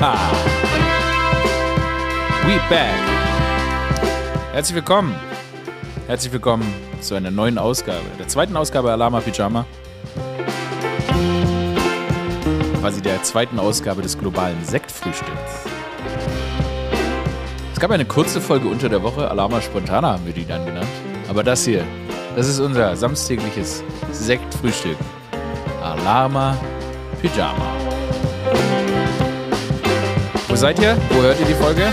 Ha! We back! Herzlich willkommen! Herzlich willkommen zu einer neuen Ausgabe, der zweiten Ausgabe Alama Pyjama. Quasi der zweiten Ausgabe des globalen Sektfrühstücks. Es gab eine kurze Folge unter der Woche, Alama Spontana haben wir die dann genannt. Aber das hier, das ist unser samstägliches Sektfrühstück. Alarma Pyjama. Seid ihr? Wo hört ihr die Folge?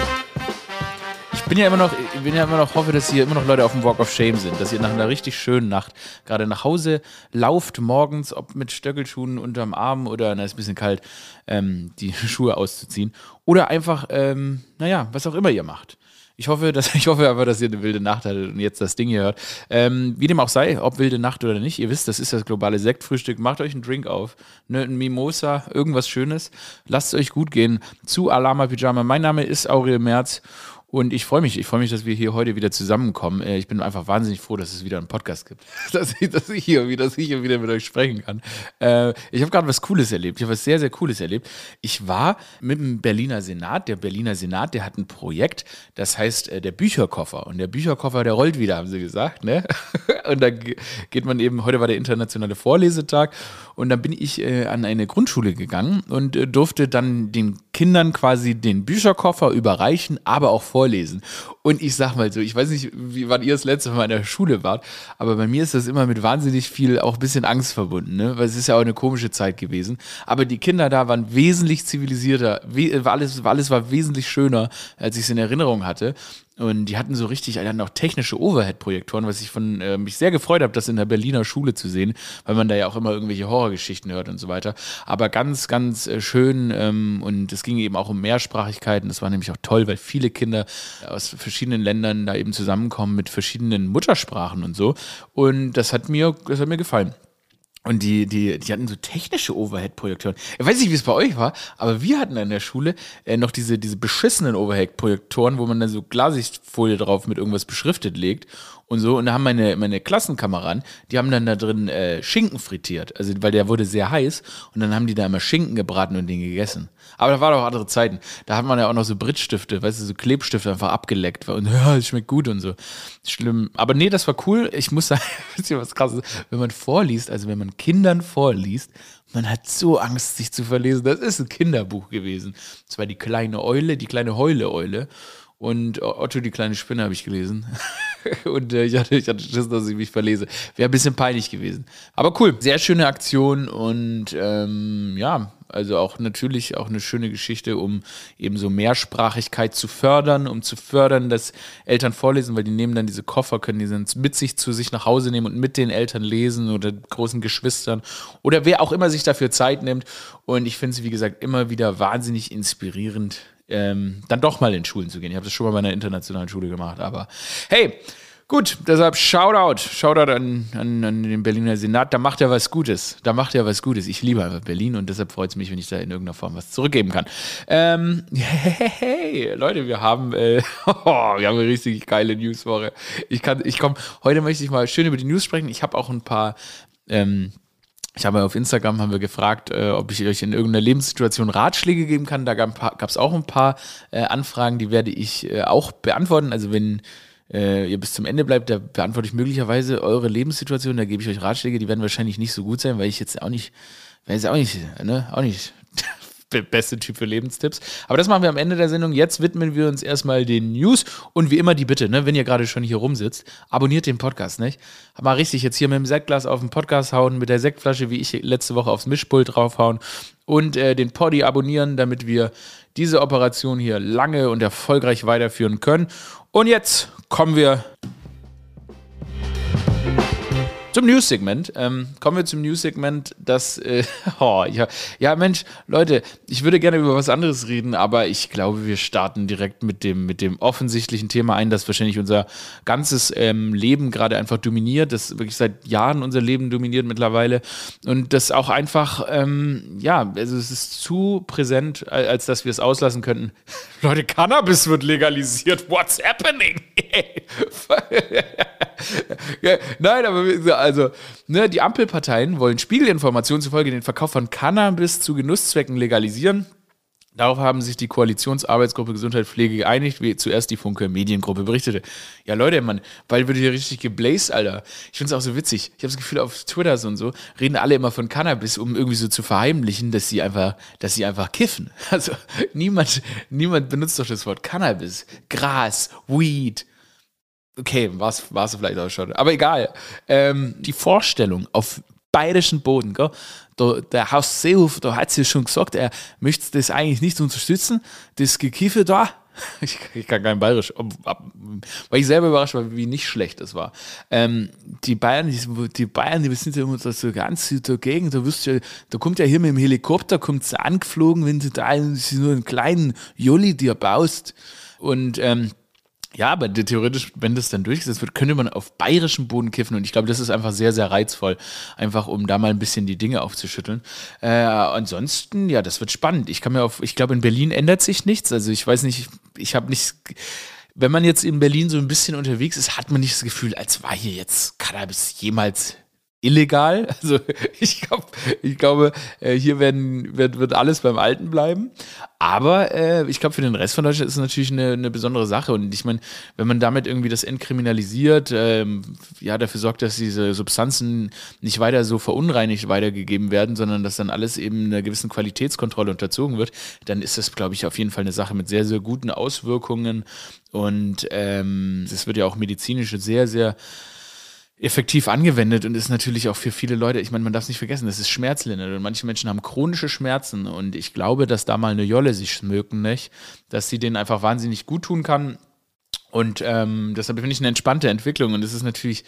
Ich bin ja immer noch, ich bin ja immer noch, hoffe, dass hier immer noch Leute auf dem Walk of Shame sind, dass ihr nach einer richtig schönen Nacht gerade nach Hause lauft morgens, ob mit Stöckelschuhen unterm Arm oder, na, ist ein bisschen kalt, ähm, die Schuhe auszuziehen. Oder einfach, ähm, naja, was auch immer ihr macht. Ich hoffe, dass, ich hoffe aber, dass ihr eine wilde Nacht hattet und jetzt das Ding hier hört. Ähm, wie dem auch sei, ob wilde Nacht oder nicht, ihr wisst, das ist das globale Sektfrühstück. Macht euch einen Drink auf, ne, ein Mimosa, irgendwas Schönes. Lasst es euch gut gehen zu Alama Pyjama. Mein Name ist Aurel Merz und ich freue mich, ich freue mich, dass wir hier heute wieder zusammenkommen. Äh, Ich bin einfach wahnsinnig froh, dass es wieder einen Podcast gibt. Dass ich, dass ich, hier, dass ich hier wieder mit euch sprechen kann. Äh, Ich habe gerade was Cooles erlebt. Ich habe was sehr, sehr Cooles erlebt. Ich war mit dem Berliner Senat. Der Berliner Senat, der hat ein Projekt, das heißt äh, der Bücherkoffer. Und der Bücherkoffer, der rollt wieder, haben sie gesagt. Ne? Und da ge- geht man eben, heute war der internationale Vorlesetag. Und dann bin ich an eine Grundschule gegangen und durfte dann den Kindern quasi den Bücherkoffer überreichen, aber auch vorlesen. Und ich sag mal so, ich weiß nicht, wie wann ihr das letzte Mal in der Schule wart, aber bei mir ist das immer mit wahnsinnig viel, auch ein bisschen Angst verbunden, ne? Weil es ist ja auch eine komische Zeit gewesen. Aber die Kinder da waren wesentlich zivilisierter, we äh, alles, alles war wesentlich schöner, als ich es in Erinnerung hatte. Und die hatten so richtig, die hatten auch technische Overhead-Projektoren, was ich von äh, mich sehr gefreut habe, das in der Berliner Schule zu sehen, weil man da ja auch immer irgendwelche Horrorgeschichten hört und so weiter. Aber ganz, ganz äh, schön ähm, und es ging eben auch um Mehrsprachigkeiten. Das war nämlich auch toll, weil viele Kinder aus verschiedenen Ländern da eben zusammenkommen mit verschiedenen Muttersprachen und so. Und das hat mir, das hat mir gefallen. Und die, die, die hatten so technische Overhead-Projektoren. Ich weiß nicht, wie es bei euch war, aber wir hatten an der Schule äh, noch diese, diese beschissenen Overhead-Projektoren, wo man dann so Klarsichtfolie drauf mit irgendwas beschriftet legt und so. Und da haben meine, meine Klassenkameraden, die haben dann da drin äh, Schinken frittiert. Also, weil der wurde sehr heiß und dann haben die da immer Schinken gebraten und den gegessen. Aber da waren auch andere Zeiten. Da hat man ja auch noch so Brittstifte, weißt du, so Klebstifte einfach abgeleckt. Und ja, es schmeckt gut und so. Schlimm. Aber nee, das war cool. Ich muss sagen, wisst ihr was krasses? Wenn man vorliest, also wenn man Kindern vorliest, man hat so Angst, sich zu verlesen. Das ist ein Kinderbuch gewesen. Das war die kleine Eule, die kleine Heule-Eule. Und Otto, die kleine Spinne, habe ich gelesen. Und äh, ich, hatte, ich hatte Schiss, dass ich mich verlese. Wäre ein bisschen peinlich gewesen. Aber cool, sehr schöne Aktion und ähm, ja, also auch natürlich auch eine schöne Geschichte, um eben so Mehrsprachigkeit zu fördern, um zu fördern, dass Eltern vorlesen, weil die nehmen dann diese Koffer, können die dann mit sich zu sich nach Hause nehmen und mit den Eltern lesen oder großen Geschwistern oder wer auch immer sich dafür Zeit nimmt. Und ich finde es, wie gesagt, immer wieder wahnsinnig inspirierend, ähm, dann doch mal in Schulen zu gehen. Ich habe das schon mal bei einer internationalen Schule gemacht, aber hey, gut, deshalb Shoutout, Shoutout an, an, an den Berliner Senat, da macht er was Gutes, da macht er was Gutes. Ich liebe einfach Berlin und deshalb freut es mich, wenn ich da in irgendeiner Form was zurückgeben kann. Ähm, hey, Leute, wir haben, äh, wir haben eine richtig geile Newswoche. Ich kann, ich komme, heute möchte ich mal schön über die News sprechen. Ich habe auch ein paar, ähm, ich habe auf Instagram haben wir gefragt, äh, ob ich euch in irgendeiner Lebenssituation Ratschläge geben kann. Da gab es auch ein paar äh, Anfragen, die werde ich äh, auch beantworten. Also wenn äh, ihr bis zum Ende bleibt, da beantworte ich möglicherweise eure Lebenssituation. Da gebe ich euch Ratschläge, die werden wahrscheinlich nicht so gut sein, weil ich jetzt auch nicht, jetzt auch nicht, ne, auch nicht beste Typ für Lebenstipps. Aber das machen wir am Ende der Sendung. Jetzt widmen wir uns erstmal den News und wie immer die Bitte, ne, wenn ihr gerade schon hier rumsitzt, abonniert den Podcast, nicht? Mal richtig jetzt hier mit dem Sektglas auf den Podcast hauen, mit der Sektflasche, wie ich letzte Woche aufs Mischpult draufhauen und äh, den Poddy abonnieren, damit wir diese Operation hier lange und erfolgreich weiterführen können. Und jetzt kommen wir zum News-Segment. Ähm, kommen wir zum News-Segment, das, äh, oh, ja, ja, Mensch, Leute, ich würde gerne über was anderes reden, aber ich glaube, wir starten direkt mit dem, mit dem offensichtlichen Thema ein, das wahrscheinlich unser ganzes ähm, Leben gerade einfach dominiert, das wirklich seit Jahren unser Leben dominiert mittlerweile und das auch einfach, ähm, ja, also es ist zu präsent, al- als dass wir es auslassen könnten. Leute, Cannabis wird legalisiert. What's happening? Nein, aber wir- also, ne, die Ampelparteien wollen Spiegelinformationen zufolge den Verkauf von Cannabis zu Genusszwecken legalisieren. Darauf haben sich die Koalitionsarbeitsgruppe Gesundheit Pflege geeinigt, wie zuerst die Funke Mediengruppe berichtete. Ja, Leute, Mann, bald wird hier richtig gebläst, Alter. Ich finde es auch so witzig. Ich habe das Gefühl, auf Twitter so und so reden alle immer von Cannabis, um irgendwie so zu verheimlichen, dass sie einfach, dass sie einfach kiffen. Also niemand, niemand benutzt doch das Wort Cannabis. Gras, Weed. Okay, war es vielleicht auch schon. Aber egal. Ähm, die Vorstellung auf bayerischen Boden, gell? Der, der Haus Seehofer, da hat sie schon gesagt, er möchte das eigentlich nicht unterstützen, das Gekiffe da. Ich, ich kann kein Bayerisch, weil ich selber überrascht war, wie nicht schlecht das war. Ähm, die Bayern, die, die, Bayern, die sind ja immer so ganz dagegen. Da, wirst ja, da kommt ja hier mit dem Helikopter, kommt sie angeflogen, wenn du da nur einen kleinen Jolli dir baust. Und ähm, ja, aber theoretisch, wenn das dann durchgesetzt wird, könnte man auf bayerischem Boden kiffen. Und ich glaube, das ist einfach sehr, sehr reizvoll, einfach um da mal ein bisschen die Dinge aufzuschütteln. Äh, ansonsten, ja, das wird spannend. Ich kann mir auf, ich glaube, in Berlin ändert sich nichts. Also ich weiß nicht, ich habe nicht wenn man jetzt in Berlin so ein bisschen unterwegs ist, hat man nicht das Gefühl, als war hier jetzt Cannabis jemals illegal. Also ich, glaub, ich glaube, äh, hier werden, wird, wird alles beim Alten bleiben. Aber äh, ich glaube, für den Rest von Deutschland ist es natürlich eine, eine besondere Sache. Und ich meine, wenn man damit irgendwie das entkriminalisiert, ähm, ja, dafür sorgt, dass diese Substanzen nicht weiter so verunreinigt weitergegeben werden, sondern dass dann alles eben einer gewissen Qualitätskontrolle unterzogen wird, dann ist das, glaube ich, auf jeden Fall eine Sache mit sehr, sehr guten Auswirkungen. Und ähm, es ähm, wird ja auch medizinisch sehr, sehr effektiv angewendet und ist natürlich auch für viele Leute, ich meine, man darf es nicht vergessen, das ist schmerzlindernd und manche Menschen haben chronische Schmerzen und ich glaube, dass da mal eine Jolle sich schmöken, nicht? dass sie denen einfach wahnsinnig gut tun kann und ähm, deshalb finde ich eine entspannte Entwicklung und es ist natürlich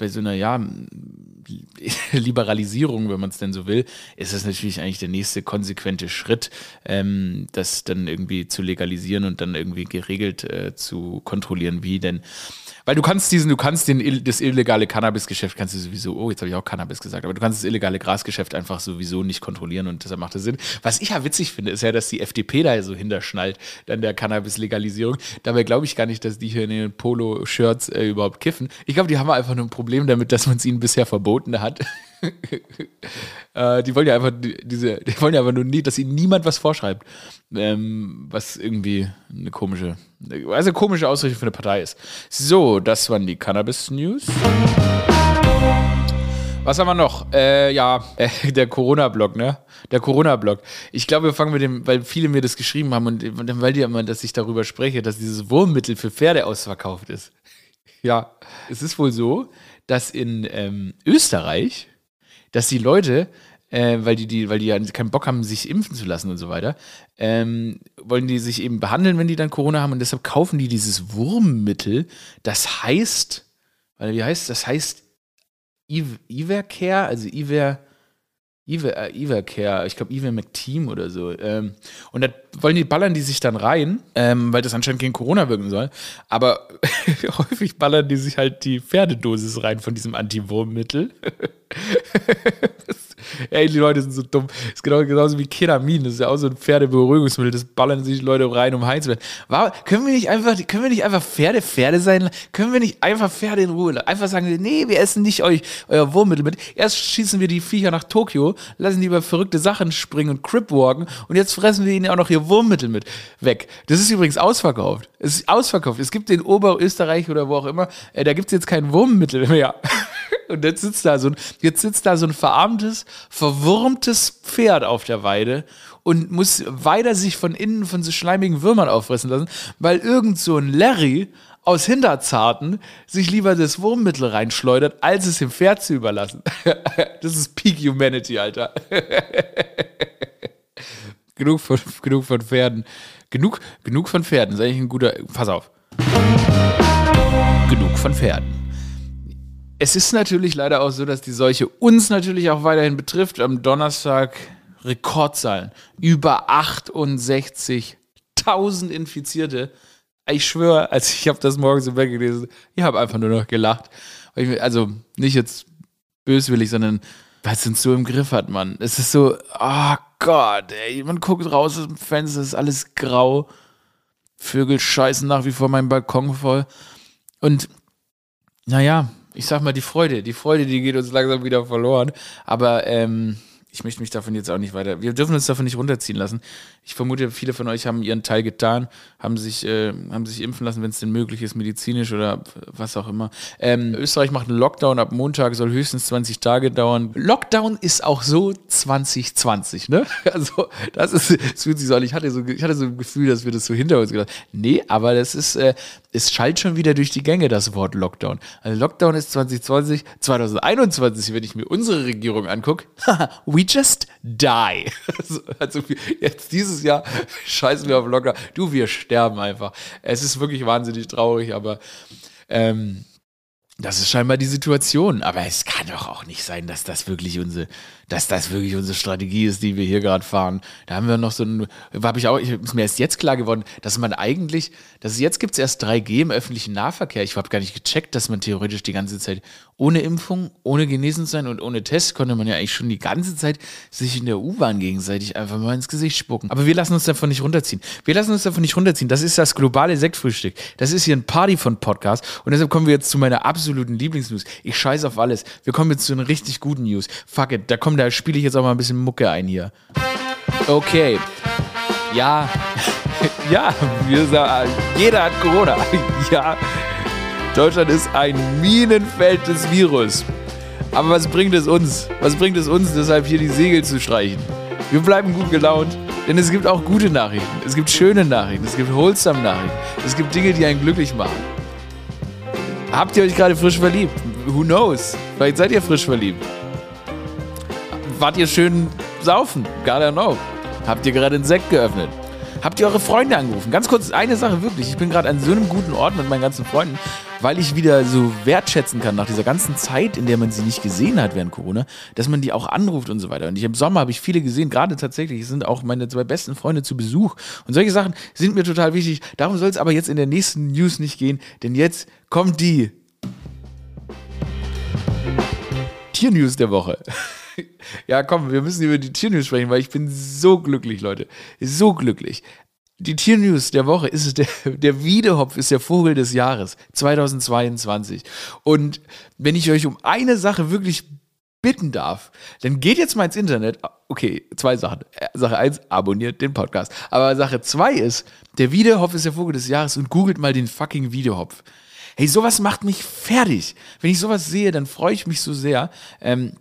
bei so einer, ja, Liberalisierung, wenn man es denn so will, ist das natürlich eigentlich der nächste konsequente Schritt, ähm, das dann irgendwie zu legalisieren und dann irgendwie geregelt äh, zu kontrollieren, wie denn weil du kannst diesen, du kannst den, das illegale Cannabisgeschäft kannst du sowieso, oh, jetzt habe ich auch Cannabis gesagt, aber du kannst das illegale Grasgeschäft einfach sowieso nicht kontrollieren und deshalb macht das Sinn. Was ich ja witzig finde, ist ja, dass die FDP da so hinterschnallt, dann der Cannabis-Legalisierung. Dabei glaube ich gar nicht, dass die hier in den Polo-Shirts äh, überhaupt kiffen. Ich glaube, die haben einfach nur ein Problem damit, dass man es ihnen bisher verboten hat. äh, die wollen ja einfach diese, die wollen ja aber nur nie, dass ihnen niemand was vorschreibt. Ähm, was irgendwie eine komische, also eine komische Ausrichtung für eine Partei ist. So, das waren die Cannabis-News. Was haben wir noch? Äh, ja, äh, der Corona-Blog, ne? Der Corona-Blog. Ich glaube, wir fangen mit dem, weil viele mir das geschrieben haben und, und weil die immer, dass ich darüber spreche, dass dieses Wurmmittel für Pferde ausverkauft ist. Ja, es ist wohl so, dass in ähm, Österreich dass die Leute, äh, weil, die, die, weil die ja keinen Bock haben, sich impfen zu lassen und so weiter, ähm, wollen die sich eben behandeln, wenn die dann Corona haben und deshalb kaufen die dieses Wurmmittel, das heißt, wie heißt das? heißt Ivercare, also Iver Iver, äh, Ivercare, ich glaube Ivermectin oder so. Ähm, und da wollen die, ballern die sich dann rein, ähm, weil das anscheinend gegen Corona wirken soll. Aber häufig ballern die sich halt die Pferdedosis rein von diesem Antiwurmmittel. Ey, die Leute sind so dumm. Das ist genau, genauso wie Ketamin. Das ist ja auch so ein Pferdeberuhigungsmittel. Das ballern sich Leute rein, um heiß zu werden. Warum, können wir nicht einfach, können wir nicht einfach Pferde Pferde sein? Können wir nicht einfach Pferde in Ruhe? Einfach sagen, nee, wir essen nicht euch, euer Wurmmittel mit. Erst schießen wir die Viecher nach Tokio, lassen die über verrückte Sachen springen und Cripwalken und jetzt fressen wir ihnen auch noch ihr Wurmmittel mit weg. Das ist übrigens ausverkauft. Es ist ausverkauft. Es gibt in Oberösterreich oder wo auch immer, äh, da gibt es jetzt kein Wurmmittel mehr. Und jetzt sitzt da so ein, jetzt sitzt da so ein verarmtes, verwurmtes Pferd auf der Weide und muss weiter sich von innen von so schleimigen Würmern auffressen lassen, weil irgend so ein Larry aus Hinterzarten sich lieber das Wurmmittel reinschleudert, als es dem Pferd zu überlassen. Das ist Peak Humanity, Alter. genug, von, genug von Pferden. Genug, genug von Pferden. Das ist eigentlich ein guter. Pass auf. Genug von Pferden. Es ist natürlich leider auch so, dass die Seuche uns natürlich auch weiterhin betrifft. Am Donnerstag Rekordzahlen. Über 68.000 Infizierte. Ich schwöre, als ich habe das morgens im Bett gelesen, ich habe einfach nur noch gelacht. Also nicht jetzt böswillig, sondern weil es uns so im Griff hat, Mann. Es ist so, oh Gott, ey, man guckt raus aus dem Fenster, es ist alles grau. Vögel scheißen nach wie vor meinen Balkon voll. Und naja, ich sag mal, die Freude, die Freude, die geht uns langsam wieder verloren. Aber ähm, ich möchte mich davon jetzt auch nicht weiter. Wir dürfen uns davon nicht runterziehen lassen. Ich vermute, viele von euch haben ihren Teil getan, haben sich, äh, haben sich impfen lassen, wenn es denn möglich ist, medizinisch oder was auch immer. Ähm, Österreich macht einen Lockdown ab Montag, soll höchstens 20 Tage dauern. Lockdown ist auch so 2020, ne? Also, das ist, es fühlt sich so an. Ich hatte so, ich hatte so ein Gefühl, dass wir das so hinter uns gedacht Nee, aber das ist, äh, es schallt schon wieder durch die Gänge, das Wort Lockdown. Also, Lockdown ist 2020, 2021, wenn ich mir unsere Regierung angucke. we just die. Also, jetzt dieses Jahr scheißen wir auf Lockdown. Du, wir sterben einfach. Es ist wirklich wahnsinnig traurig, aber ähm, das ist scheinbar die Situation. Aber es kann doch auch nicht sein, dass das wirklich unsere, dass das wirklich unsere Strategie ist, die wir hier gerade fahren. Da haben wir noch so ein, habe ich auch, ich, ist mir erst jetzt klar geworden, dass man eigentlich, dass jetzt gibt es erst 3G im öffentlichen Nahverkehr. Ich habe gar nicht gecheckt, dass man theoretisch die ganze Zeit ohne Impfung, ohne genesen sein und ohne Test konnte man ja eigentlich schon die ganze Zeit sich in der U-Bahn gegenseitig einfach mal ins Gesicht spucken. Aber wir lassen uns davon nicht runterziehen. Wir lassen uns davon nicht runterziehen. Das ist das globale Sektfrühstück. Das ist hier ein Party von Podcast und deshalb kommen wir jetzt zu meiner absoluten Lieblingsnews. Ich scheiße auf alles. Wir kommen jetzt zu einer richtig guten News. Fuck it, da kommt da spiele ich jetzt auch mal ein bisschen Mucke ein hier. Okay. Ja. ja, wir sagen, jeder hat Corona. ja. Deutschland ist ein Minenfeld des Virus. Aber was bringt es uns? Was bringt es uns, deshalb hier die Segel zu streichen? Wir bleiben gut gelaunt, denn es gibt auch gute Nachrichten. Es gibt schöne Nachrichten. Es gibt wholesome Nachrichten. Es gibt Dinge, die einen glücklich machen. Habt ihr euch gerade frisch verliebt? Who knows? Vielleicht seid ihr frisch verliebt wart ihr schön saufen? God don't know. Habt ihr gerade einen Sekt geöffnet? Habt ihr eure Freunde angerufen? Ganz kurz, eine Sache wirklich. Ich bin gerade an so einem guten Ort mit meinen ganzen Freunden, weil ich wieder so wertschätzen kann nach dieser ganzen Zeit, in der man sie nicht gesehen hat während Corona, dass man die auch anruft und so weiter. Und ich, im Sommer habe ich viele gesehen, gerade tatsächlich sind auch meine zwei besten Freunde zu Besuch. Und solche Sachen sind mir total wichtig. Darum soll es aber jetzt in der nächsten News nicht gehen, denn jetzt kommt die Tiernews der Woche. ja, komm, wir müssen über die Tiernews sprechen, weil ich bin so glücklich, Leute. So glücklich. Die Tiernews der Woche ist der, der Wiedehopf ist der Vogel des Jahres 2022. Und wenn ich euch um eine Sache wirklich bitten darf, dann geht jetzt mal ins Internet. Okay, zwei Sachen. Sache eins, abonniert den Podcast. Aber Sache zwei ist, der Wiedehopf ist der Vogel des Jahres und googelt mal den fucking Wiedehopf. Hey, sowas macht mich fertig. Wenn ich sowas sehe, dann freue ich mich so sehr. Ähm,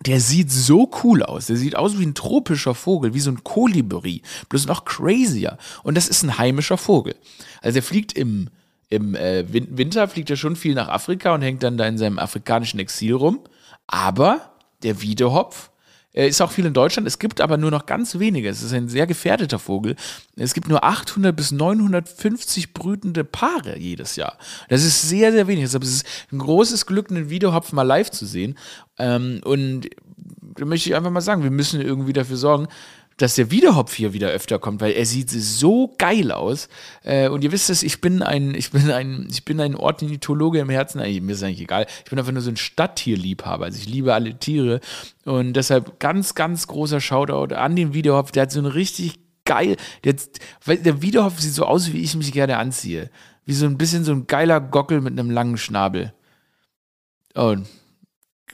der sieht so cool aus. Der sieht aus wie ein tropischer Vogel, wie so ein Kolibri, bloß noch crazier. Und das ist ein heimischer Vogel. Also er fliegt im, im äh, Winter, fliegt er schon viel nach Afrika und hängt dann da in seinem afrikanischen Exil rum. Aber der Wiedehopf ist auch viel in Deutschland. Es gibt aber nur noch ganz wenige. Es ist ein sehr gefährdeter Vogel. Es gibt nur 800 bis 950 brütende Paare jedes Jahr. Das ist sehr, sehr wenig. Deshalb ist es ein großes Glück, einen Videohopf mal live zu sehen. Ähm, und da möchte ich einfach mal sagen, wir müssen irgendwie dafür sorgen, dass der Wiederhopf hier wieder öfter kommt, weil er sieht so geil aus. Äh, und ihr wisst es, ich bin ein, ich bin ein, ich bin ein Ornithologe im Herzen. Eigentlich, mir ist eigentlich egal. Ich bin einfach nur so ein Stadttierliebhaber. Also ich liebe alle Tiere. Und deshalb ganz, ganz großer Shoutout an den Wiederhopf. Der hat so ein richtig geil, der, der Wiederhopf sieht so aus, wie ich mich gerne anziehe. Wie so ein bisschen so ein geiler Gockel mit einem langen Schnabel. Oh,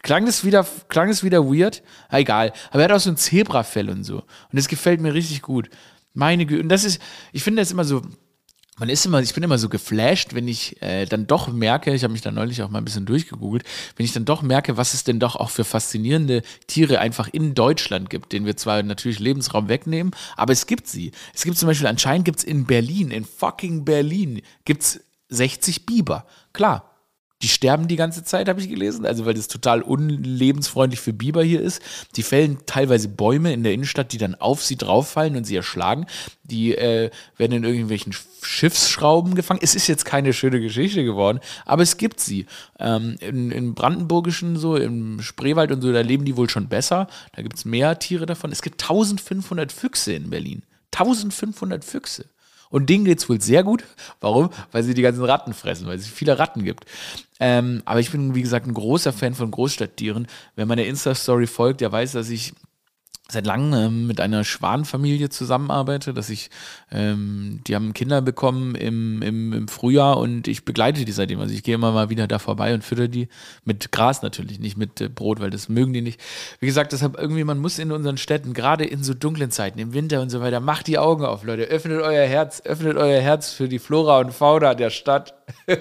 Klang das wieder, klang das wieder weird? Ah, egal. Aber er hat auch so ein Zebrafell und so. Und das gefällt mir richtig gut. Meine Güte. Und das ist, ich finde das immer so, man ist immer, ich bin immer so geflasht, wenn ich äh, dann doch merke, ich habe mich da neulich auch mal ein bisschen durchgegoogelt, wenn ich dann doch merke, was es denn doch auch für faszinierende Tiere einfach in Deutschland gibt, denen wir zwar natürlich Lebensraum wegnehmen, aber es gibt sie. Es gibt zum Beispiel, anscheinend gibt es in Berlin, in fucking Berlin, gibt es 60 Biber. Klar, die sterben die ganze Zeit, habe ich gelesen. Also, weil das total unlebensfreundlich für Biber hier ist. Die fällen teilweise Bäume in der Innenstadt, die dann auf sie drauffallen und sie erschlagen. Die äh, werden in irgendwelchen Schiffsschrauben gefangen. Es ist jetzt keine schöne Geschichte geworden, aber es gibt sie. Ähm, in, in Brandenburgischen, so im Spreewald und so, da leben die wohl schon besser. Da gibt es mehr Tiere davon. Es gibt 1500 Füchse in Berlin. 1500 Füchse. Und denen geht es wohl sehr gut. Warum? Weil sie die ganzen Ratten fressen, weil es viele Ratten gibt. Ähm, aber ich bin, wie gesagt, ein großer Fan von Großstadttieren. Wer meine Insta-Story folgt, der weiß, dass ich seit langem ähm, mit einer Schwanfamilie zusammenarbeite, dass ich, ähm, die haben Kinder bekommen im, im, im Frühjahr und ich begleite die seitdem. Also ich gehe immer mal wieder da vorbei und fütter die mit Gras natürlich, nicht mit äh, Brot, weil das mögen die nicht. Wie gesagt, deshalb irgendwie, man muss in unseren Städten, gerade in so dunklen Zeiten, im Winter und so weiter, macht die Augen auf, Leute. Öffnet euer Herz, öffnet euer Herz für die Flora und Fauna der Stadt.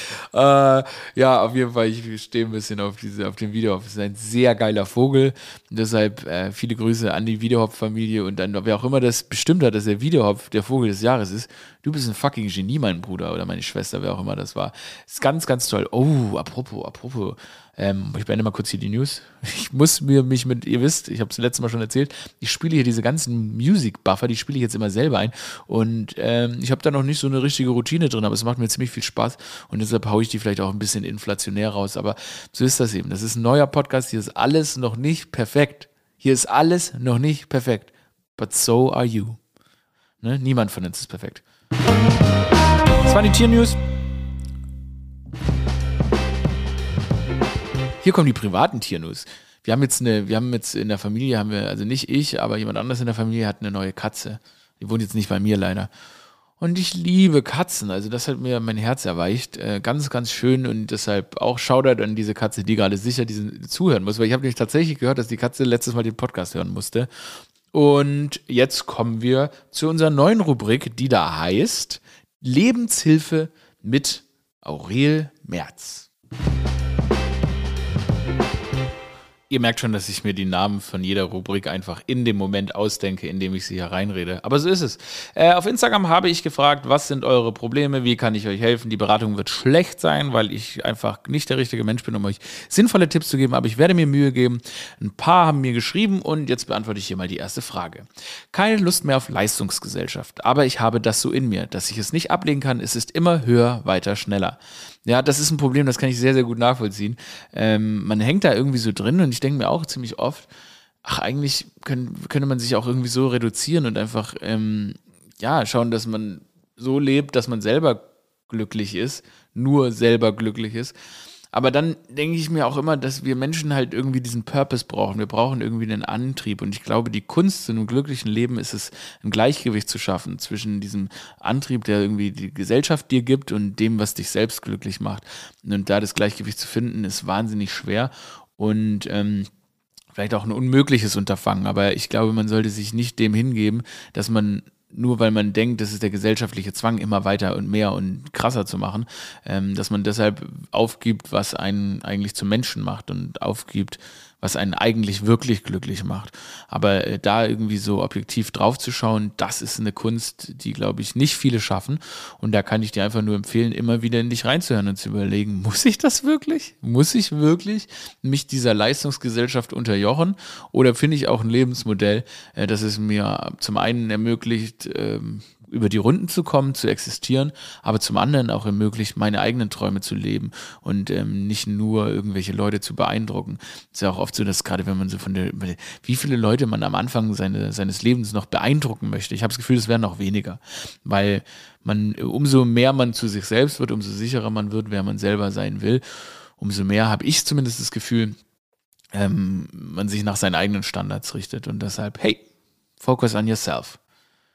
äh, ja, auf jeden Fall, ich stehe ein bisschen auf, diese, auf dem Videohopf. Es ist ein sehr geiler Vogel. Deshalb äh, viele Grüße an die Videohopf-Familie und dann, wer auch immer das bestimmt hat, dass der Videohopf der Vogel des Jahres ist. Du bist ein fucking Genie, mein Bruder oder meine Schwester, wer auch immer das war. Ist ganz, ganz toll. Oh, apropos, apropos. Ähm, ich beende mal kurz hier die News. Ich muss mir mich mit, ihr wisst, ich habe es letztes Mal schon erzählt, ich spiele hier diese ganzen Music-Buffer, die spiele ich jetzt immer selber ein. Und ähm, ich habe da noch nicht so eine richtige Routine drin, aber es macht mir ziemlich viel Spaß und deshalb haue ich die vielleicht auch ein bisschen inflationär raus. Aber so ist das eben. Das ist ein neuer Podcast, hier ist alles noch nicht perfekt. Hier ist alles noch nicht perfekt. But so are you. Ne? Niemand von uns ist perfekt. Das waren die Tier-News. Hier kommen die privaten Tiernews. Wir haben jetzt eine, wir haben jetzt in der Familie, haben wir, also nicht ich, aber jemand anderes in der Familie hat eine neue Katze. Die wohnt jetzt nicht bei mir leider. Und ich liebe Katzen. Also das hat mir mein Herz erweicht. Äh, ganz, ganz schön und deshalb auch Shoutout an diese Katze, die gerade sicher diesen zuhören muss. Weil ich habe nämlich tatsächlich gehört, dass die Katze letztes Mal den Podcast hören musste. Und jetzt kommen wir zu unserer neuen Rubrik, die da heißt Lebenshilfe mit Aurel Merz. Ihr merkt schon, dass ich mir die Namen von jeder Rubrik einfach in dem Moment ausdenke, in dem ich sie hier reinrede. Aber so ist es. Äh, auf Instagram habe ich gefragt, was sind eure Probleme, wie kann ich euch helfen? Die Beratung wird schlecht sein, weil ich einfach nicht der richtige Mensch bin, um euch sinnvolle Tipps zu geben, aber ich werde mir Mühe geben. Ein paar haben mir geschrieben und jetzt beantworte ich hier mal die erste Frage. Keine Lust mehr auf Leistungsgesellschaft, aber ich habe das so in mir, dass ich es nicht ablegen kann. Es ist immer höher, weiter, schneller. Ja, das ist ein Problem, das kann ich sehr, sehr gut nachvollziehen. Ähm, man hängt da irgendwie so drin und ich denke mir auch ziemlich oft, ach, eigentlich können, könnte man sich auch irgendwie so reduzieren und einfach, ähm, ja, schauen, dass man so lebt, dass man selber glücklich ist, nur selber glücklich ist. Aber dann denke ich mir auch immer, dass wir Menschen halt irgendwie diesen Purpose brauchen. Wir brauchen irgendwie einen Antrieb. Und ich glaube, die Kunst in einem glücklichen Leben ist es, ein Gleichgewicht zu schaffen zwischen diesem Antrieb, der irgendwie die Gesellschaft dir gibt und dem, was dich selbst glücklich macht. Und da das Gleichgewicht zu finden, ist wahnsinnig schwer. Und ähm, vielleicht auch ein unmögliches Unterfangen, aber ich glaube, man sollte sich nicht dem hingeben, dass man nur weil man denkt, das ist der gesellschaftliche Zwang, immer weiter und mehr und krasser zu machen, ähm, dass man deshalb aufgibt, was einen eigentlich zum Menschen macht und aufgibt, was einen eigentlich wirklich glücklich macht. Aber äh, da irgendwie so objektiv drauf zu schauen, das ist eine Kunst, die, glaube ich, nicht viele schaffen. Und da kann ich dir einfach nur empfehlen, immer wieder in dich reinzuhören und zu überlegen, muss ich das wirklich? Muss ich wirklich mich dieser Leistungsgesellschaft unterjochen? Oder finde ich auch ein Lebensmodell, äh, das es mir zum einen ermöglicht, ähm, über die Runden zu kommen, zu existieren, aber zum anderen auch ermöglicht, meine eigenen Träume zu leben und ähm, nicht nur irgendwelche Leute zu beeindrucken. Es ist ja auch oft so, dass gerade wenn man so von der, wie viele Leute man am Anfang seine, seines Lebens noch beeindrucken möchte, ich habe das Gefühl, es werden noch weniger, weil man, umso mehr man zu sich selbst wird, umso sicherer man wird, wer man selber sein will, umso mehr habe ich zumindest das Gefühl, ähm, man sich nach seinen eigenen Standards richtet und deshalb, hey, focus on yourself.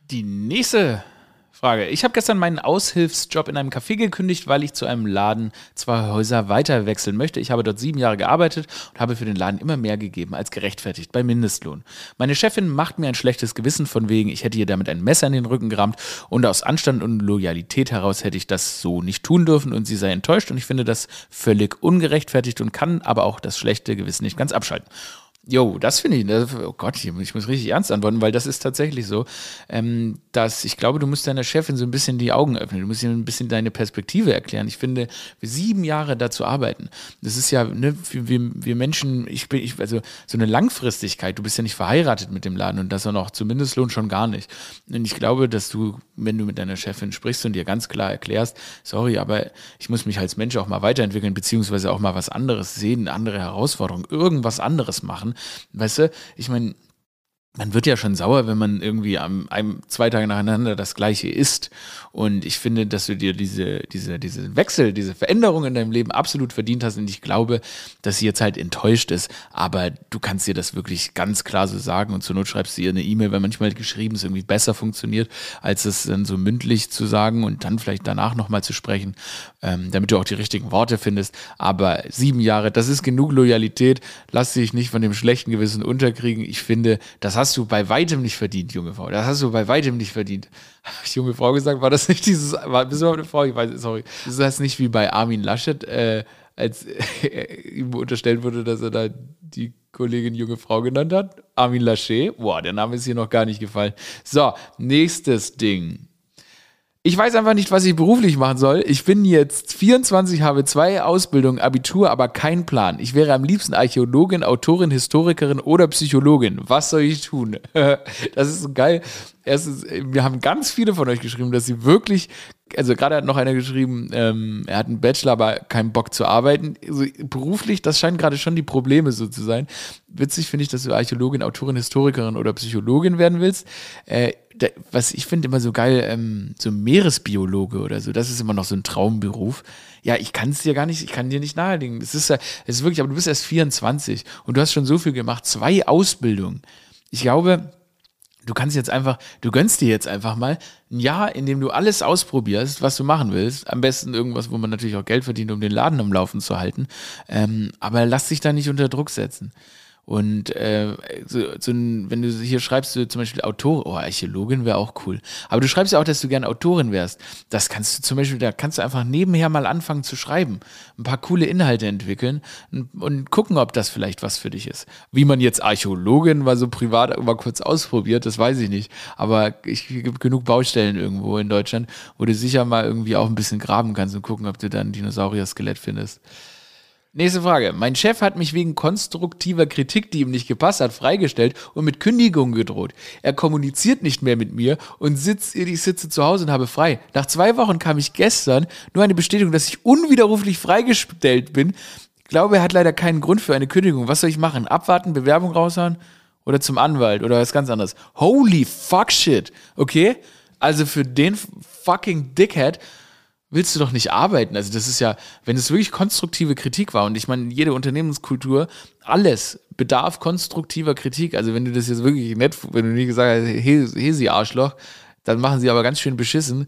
Die nächste Frage. Ich habe gestern meinen Aushilfsjob in einem Café gekündigt, weil ich zu einem Laden zwei Häuser weiter wechseln möchte. Ich habe dort sieben Jahre gearbeitet und habe für den Laden immer mehr gegeben als gerechtfertigt bei Mindestlohn. Meine Chefin macht mir ein schlechtes Gewissen von wegen, ich hätte ihr damit ein Messer in den Rücken gerammt und aus Anstand und Loyalität heraus hätte ich das so nicht tun dürfen und sie sei enttäuscht und ich finde das völlig ungerechtfertigt und kann aber auch das schlechte Gewissen nicht ganz abschalten. Jo, das finde ich, das, oh Gott, ich muss richtig ernst antworten, weil das ist tatsächlich so, ähm, dass ich glaube, du musst deiner Chefin so ein bisschen die Augen öffnen, du musst ihr ein bisschen deine Perspektive erklären. Ich finde, sieben Jahre dazu arbeiten, das ist ja, ne, wir, wir Menschen, ich bin, ich, also so eine Langfristigkeit, du bist ja nicht verheiratet mit dem Laden und das auch noch zum Mindestlohn schon gar nicht. Und ich glaube, dass du, wenn du mit deiner Chefin sprichst und dir ganz klar erklärst, sorry, aber ich muss mich als Mensch auch mal weiterentwickeln, beziehungsweise auch mal was anderes sehen, andere Herausforderungen, irgendwas anderes machen, Weißt du, ich meine, man wird ja schon sauer, wenn man irgendwie am einem, zwei Tage nacheinander das gleiche isst. Und ich finde, dass du dir diese, diese, diese Wechsel, diese Veränderung in deinem Leben absolut verdient hast. Und ich glaube, dass sie jetzt halt enttäuscht ist. Aber du kannst dir das wirklich ganz klar so sagen. Und zur Not schreibst du ihr eine E-Mail, weil manchmal geschrieben es irgendwie besser funktioniert, als es dann so mündlich zu sagen und dann vielleicht danach nochmal zu sprechen, ähm, damit du auch die richtigen Worte findest. Aber sieben Jahre, das ist genug Loyalität. Lass dich nicht von dem schlechten Gewissen unterkriegen. Ich finde, das hast du bei weitem nicht verdient, junge Frau. Das hast du bei weitem nicht verdient. junge Frau gesagt, war das nicht dieses, war, bist du eine Frau? Ich weiß, sorry. Ist das nicht wie bei Armin Laschet, äh, als ihm unterstellt wurde, dass er da die Kollegin junge Frau genannt hat? Armin Laschet? Boah, der Name ist hier noch gar nicht gefallen. So, nächstes Ding. Ich weiß einfach nicht, was ich beruflich machen soll. Ich bin jetzt 24, habe zwei Ausbildungen, Abitur, aber keinen Plan. Ich wäre am liebsten Archäologin, Autorin, Historikerin oder Psychologin. Was soll ich tun? das ist so geil. Erstens, wir haben ganz viele von euch geschrieben, dass sie wirklich, also gerade hat noch einer geschrieben, ähm, er hat einen Bachelor, aber keinen Bock zu arbeiten. Also beruflich, das scheinen gerade schon die Probleme so zu sein. Witzig finde ich, dass du Archäologin, Autorin, Historikerin oder Psychologin werden willst. Äh, was ich finde immer so geil, ähm, so Meeresbiologe oder so, das ist immer noch so ein Traumberuf. Ja, ich kann es dir gar nicht, ich kann dir nicht nahelegen. Es ist, es ist wirklich, aber du bist erst 24 und du hast schon so viel gemacht, zwei Ausbildungen. Ich glaube, du kannst jetzt einfach, du gönnst dir jetzt einfach mal ein Jahr, in dem du alles ausprobierst, was du machen willst. Am besten irgendwas, wo man natürlich auch Geld verdient, um den Laden am Laufen zu halten. Ähm, aber lass dich da nicht unter Druck setzen. Und äh, so, so ein, wenn du hier schreibst, du zum Beispiel Autor, oh, Archäologin wäre auch cool. Aber du schreibst ja auch, dass du gerne Autorin wärst. Das kannst du zum Beispiel, da kannst du einfach nebenher mal anfangen zu schreiben, ein paar coole Inhalte entwickeln und, und gucken, ob das vielleicht was für dich ist. Wie man jetzt Archäologin mal so privat mal kurz ausprobiert, das weiß ich nicht. Aber ich gibt genug Baustellen irgendwo in Deutschland, wo du sicher mal irgendwie auch ein bisschen graben kannst und gucken, ob du dann ein Dinosaurier-Skelett findest. Nächste Frage. Mein Chef hat mich wegen konstruktiver Kritik, die ihm nicht gepasst hat, freigestellt und mit Kündigung gedroht. Er kommuniziert nicht mehr mit mir und sitz, ich sitze zu Hause und habe frei. Nach zwei Wochen kam ich gestern nur eine Bestätigung, dass ich unwiderruflich freigestellt bin. Ich glaube, er hat leider keinen Grund für eine Kündigung. Was soll ich machen? Abwarten, Bewerbung raushauen oder zum Anwalt oder was ganz anderes? Holy fuck shit. Okay? Also für den fucking Dickhead willst du doch nicht arbeiten. Also das ist ja, wenn es wirklich konstruktive Kritik war und ich meine, jede Unternehmenskultur, alles bedarf konstruktiver Kritik. Also wenn du das jetzt wirklich nett, wenn du nicht gesagt hast, hey, hey sie Arschloch, dann machen sie aber ganz schön beschissen,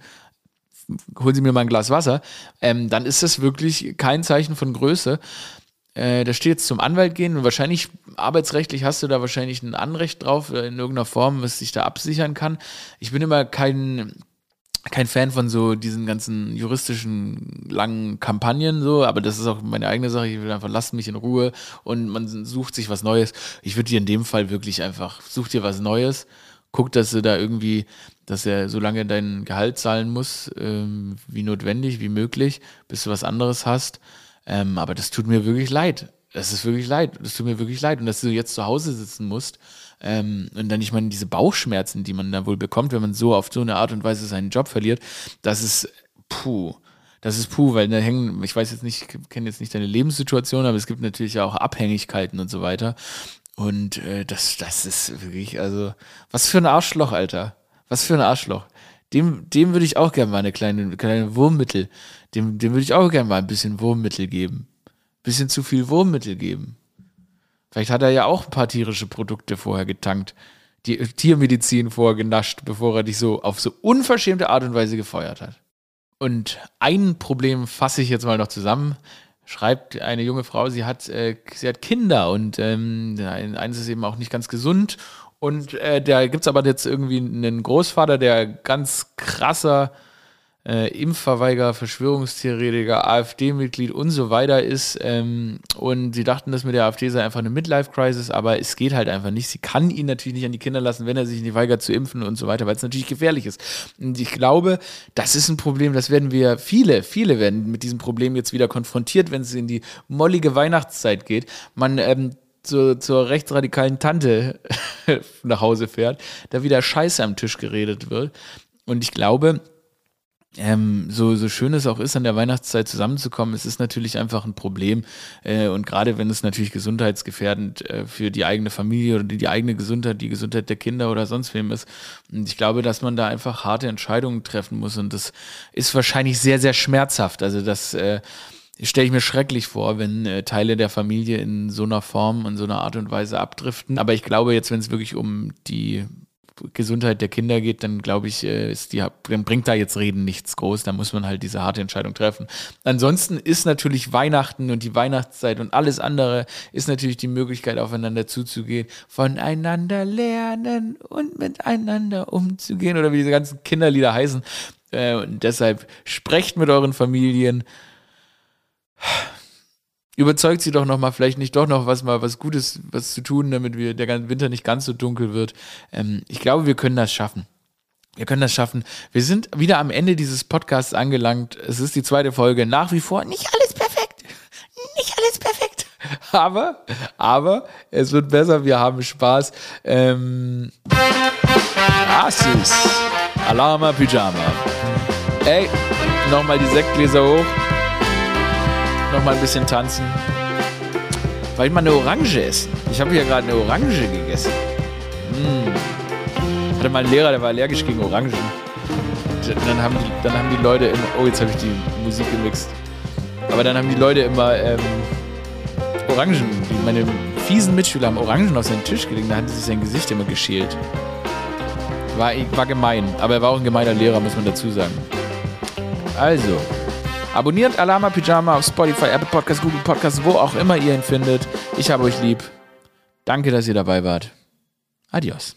holen sie mir mal ein Glas Wasser, ähm, dann ist das wirklich kein Zeichen von Größe. Äh, da steht jetzt zum Anwalt gehen wahrscheinlich arbeitsrechtlich hast du da wahrscheinlich ein Anrecht drauf in irgendeiner Form, was dich da absichern kann. Ich bin immer kein kein Fan von so diesen ganzen juristischen langen Kampagnen so, aber das ist auch meine eigene Sache. Ich will einfach, lasst mich in Ruhe und man sucht sich was Neues. Ich würde dir in dem Fall wirklich einfach, such dir was Neues, guck, dass du da irgendwie, dass er so lange dein Gehalt zahlen muss, ähm, wie notwendig, wie möglich, bis du was anderes hast. Ähm, aber das tut mir wirklich leid. Das ist wirklich leid. Das tut mir wirklich leid. Und dass du jetzt zu Hause sitzen musst ähm, und dann, ich meine, diese Bauchschmerzen, die man da wohl bekommt, wenn man so auf so eine Art und Weise seinen Job verliert, das ist puh. Das ist puh, weil da hängen, ich weiß jetzt nicht, ich kenne jetzt nicht deine Lebenssituation, aber es gibt natürlich auch Abhängigkeiten und so weiter. Und äh, das, das ist wirklich, also, was für ein Arschloch, Alter. Was für ein Arschloch. Dem, dem würde ich auch gerne mal eine kleine, kleine Wurmmittel, dem, dem würde ich auch gerne mal ein bisschen Wurmmittel geben. Bisschen zu viel Wurmmittel geben. Vielleicht hat er ja auch ein paar tierische Produkte vorher getankt, die Tiermedizin vorher genascht, bevor er dich so auf so unverschämte Art und Weise gefeuert hat. Und ein Problem fasse ich jetzt mal noch zusammen. Schreibt eine junge Frau, sie hat, äh, sie hat Kinder und ähm, eines ist eben auch nicht ganz gesund. Und äh, da gibt es aber jetzt irgendwie einen Großvater, der ganz krasser äh, Impfverweiger, Verschwörungstheoretiker, AfD-Mitglied und so weiter ist. Ähm, und sie dachten, das mit der AfD sei einfach eine Midlife-Crisis, aber es geht halt einfach nicht. Sie kann ihn natürlich nicht an die Kinder lassen, wenn er sich nicht weigert zu impfen und so weiter, weil es natürlich gefährlich ist. Und ich glaube, das ist ein Problem, das werden wir, viele, viele werden mit diesem Problem jetzt wieder konfrontiert, wenn es in die mollige Weihnachtszeit geht. Man ähm, zur, zur rechtsradikalen Tante nach Hause fährt, da wieder Scheiße am Tisch geredet wird. Und ich glaube, ähm, so, so schön es auch ist, an der Weihnachtszeit zusammenzukommen, es ist natürlich einfach ein Problem. Äh, und gerade wenn es natürlich gesundheitsgefährdend äh, für die eigene Familie oder die, die, eigene Gesundheit, die Gesundheit der Kinder oder sonst wem ist. Und ich glaube, dass man da einfach harte Entscheidungen treffen muss. Und das ist wahrscheinlich sehr, sehr schmerzhaft. Also das äh, stelle ich mir schrecklich vor, wenn äh, Teile der Familie in so einer Form, in so einer Art und Weise abdriften. Aber ich glaube jetzt, wenn es wirklich um die Gesundheit der Kinder geht, dann glaube ich, äh, ist die, dann bringt da jetzt Reden nichts groß. Da muss man halt diese harte Entscheidung treffen. Ansonsten ist natürlich Weihnachten und die Weihnachtszeit und alles andere ist natürlich die Möglichkeit, aufeinander zuzugehen, voneinander lernen und miteinander umzugehen oder wie diese ganzen Kinderlieder heißen. Äh, und deshalb sprecht mit euren Familien überzeugt sie doch noch mal, vielleicht nicht doch noch was mal was Gutes, was zu tun, damit wir der Winter nicht ganz so dunkel wird. Ähm, ich glaube, wir können das schaffen. Wir können das schaffen. Wir sind wieder am Ende dieses Podcasts angelangt. Es ist die zweite Folge. Nach wie vor nicht alles perfekt. Nicht alles perfekt. Aber, aber es wird besser. Wir haben Spaß. Ähm, Asus. Alarma Pyjama. Ey, nochmal die Sektgläser hoch noch mal ein bisschen tanzen. Weil ich mal eine Orange essen. Ich habe hier gerade eine Orange gegessen. Ich hatte mal einen Lehrer, der war allergisch gegen Orangen. Dann haben die, dann haben die Leute immer. Oh, jetzt habe ich die Musik gemixt. Aber dann haben die Leute immer ähm, Orangen. Die, meine fiesen Mitschüler haben Orangen auf seinen Tisch gelegt. Da hat sich sein Gesicht immer geschält. War, war gemein. Aber er war auch ein gemeiner Lehrer, muss man dazu sagen. Also, Abonniert Alama Pyjama auf Spotify, Apple Podcasts, Google Podcasts, wo auch immer ihr ihn findet. Ich habe euch lieb. Danke, dass ihr dabei wart. Adios.